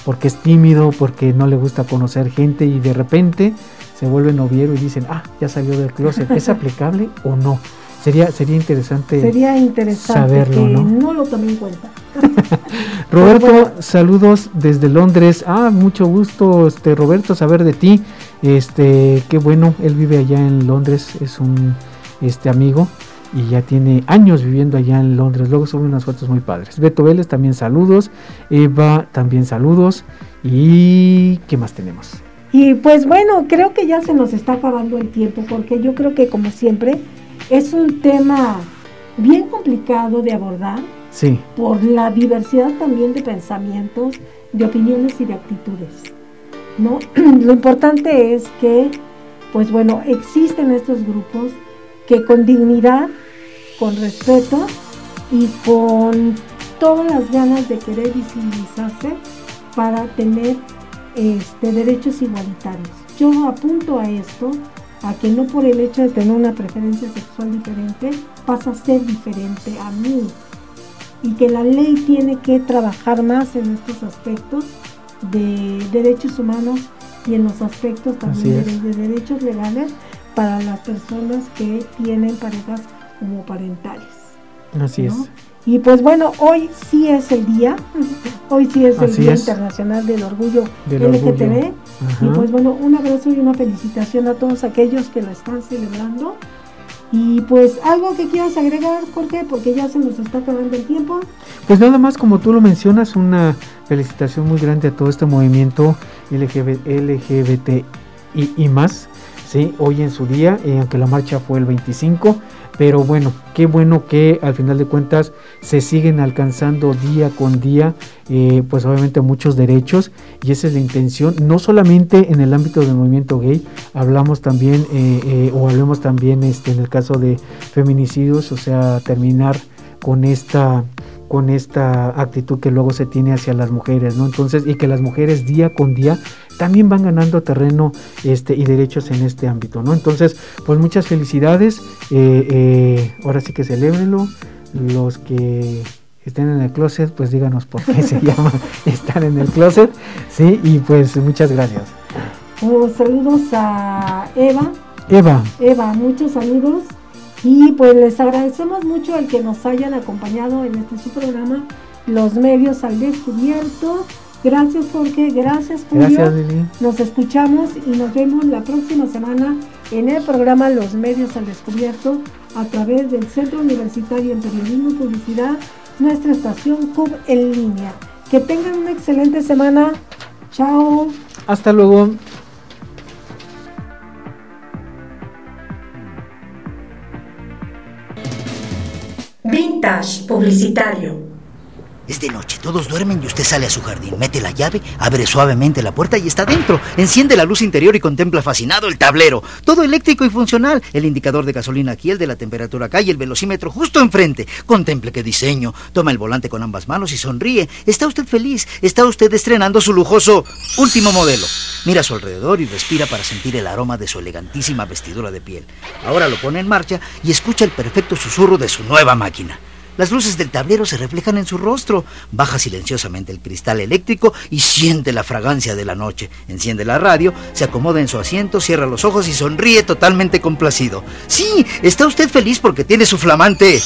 porque es tímido, porque no le gusta conocer gente y de repente se vuelve noviero y dicen, ah, ya salió del closet, ¿es [LAUGHS] aplicable o no? Sería, sería interesante, Sería interesante saberlo, que ¿no? no lo tomé en cuenta. [LAUGHS] Roberto, Bueno. saludos desde Londres. Ah, mucho gusto, este Roberto, saber de ti. Este, qué bueno, él vive allá en Londres, es un este amigo y ya tiene años viviendo allá en Londres. Luego sube unas fotos muy padres. Beto Vélez también saludos, Eva también saludos y ¿qué más tenemos? Y pues bueno, creo que ya se nos está acabando el tiempo porque yo creo que como siempre es un tema bien complicado de abordar Sí, por la diversidad también de pensamientos, de opiniones y de actitudes. ¿no? [CLEARS THROAT] Lo importante es que, pues bueno, existen estos grupos que con dignidad, con respeto y con todas las ganas de querer visibilizarse para tener este, derechos igualitarios. Yo apunto a esto, a que no por el hecho de tener una preferencia sexual diferente pasa a ser diferente a mí y que la ley tiene que trabajar más en estos aspectos de derechos humanos y en los aspectos también Así de, derechos legales para las personas que tienen parejas homoparentales. así ¿no? es. Y pues bueno, hoy sí es el día, hoy sí es el Así Día es. Internacional del Orgullo Del LGTB. orgullo. Y pues bueno, un abrazo y una felicitación a todos aquellos que lo están celebrando. Y pues algo que quieras agregar, Jorge, porque ya se nos está acabando el tiempo. Pues nada más como tú lo mencionas, una felicitación muy grande a todo este movimiento LGBT, LGBT y, y más, ¿sí? hoy en su día, eh, aunque la marcha fue el 25, pero bueno, qué bueno que al final de cuentas se siguen alcanzando día con día, eh, pues obviamente muchos derechos. Y esa es la intención, no solamente en el ámbito del movimiento gay, hablamos también eh, eh, o hablemos también este, en el caso de feminicidios, o sea, terminar con esta con esta actitud que luego se tiene hacia las mujeres, ¿no? Entonces, y que las mujeres día con día también van ganando terreno este, y derechos en este ámbito, ¿no? Entonces, pues muchas felicidades, eh, eh, ahora sí que celébrenlo, los que estén en el closet, pues díganos por qué se [LAUGHS] llama estar en el closet, ¿sí? Y pues muchas gracias. Uh, saludos a Eva. Eva, Eva, muchos saludos. Y pues les agradecemos mucho el que nos hayan acompañado en este su programa, Los Medios al Descubierto. Gracias Jorge, gracias Julio. gracias Lili. Nos escuchamos y nos vemos la próxima semana en el programa Los Medios al Descubierto a través del Centro Universitario en Periodismo y Publicidad, nuestra estación CUB en línea. Que tengan una excelente semana. Chao. Hasta luego. Vintage Publicitario. Es de noche, todos duermen y usted sale a su jardín, mete la llave, abre suavemente la puerta y está dentro. Enciende la luz interior y contempla fascinado el tablero. Todo eléctrico y funcional. El indicador de gasolina aquí, el de la temperatura acá y el velocímetro justo enfrente. Contemple qué diseño. Toma el volante con ambas manos y sonríe. Está usted feliz. Está usted estrenando su lujoso último modelo. Mira a su alrededor y respira para sentir el aroma de su elegantísima vestidura de piel. Ahora lo pone en marcha y escucha el perfecto susurro de su nueva máquina. Las luces del tablero se reflejan en su rostro. Baja silenciosamente el cristal eléctrico y siente la fragancia de la noche. Enciende la radio, se acomoda en su asiento, cierra los ojos y sonríe totalmente complacido. Sí, está usted feliz porque tiene su flamante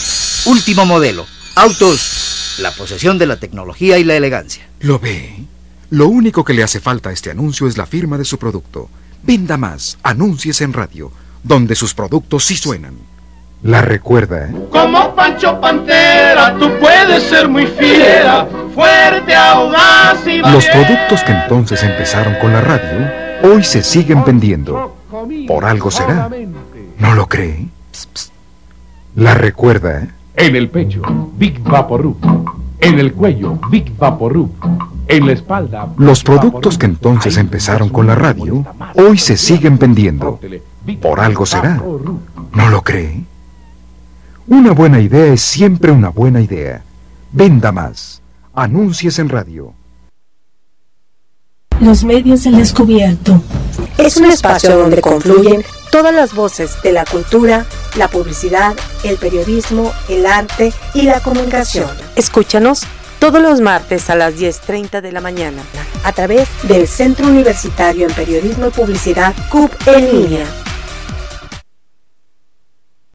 último modelo. Autos, la posesión de la tecnología y la elegancia. ¿Lo ve? Lo único que le hace falta a este anuncio es la firma de su producto. Venda más, anuncies en radio, donde sus productos sí suenan. La recuerda, ¿eh? Como Pancho Pantera, tú puedes ser muy fiera, fuerte, audaz y Los productos que entonces empezaron con la radio, hoy se siguen vendiendo. Por algo será. ¿No lo cree? Psst, psst. La recuerda, ¿eh? En el pecho, Big Vaporub. En el cuello, Big Vaporub. En la espalda. Big Los productos que entonces empezaron con la radio, hoy se siguen vendiendo. Por algo será. ¿No lo cree? Una buena idea es siempre una buena idea. Venda más. Anuncies en radio. Los medios al descubierto. Es un espacio donde confluyen todas las voces de la cultura, la publicidad, el periodismo, el arte y la comunicación. Escúchanos todos los martes a las 10.30 de la mañana a través del Centro Universitario en Periodismo y Publicidad CUP en línea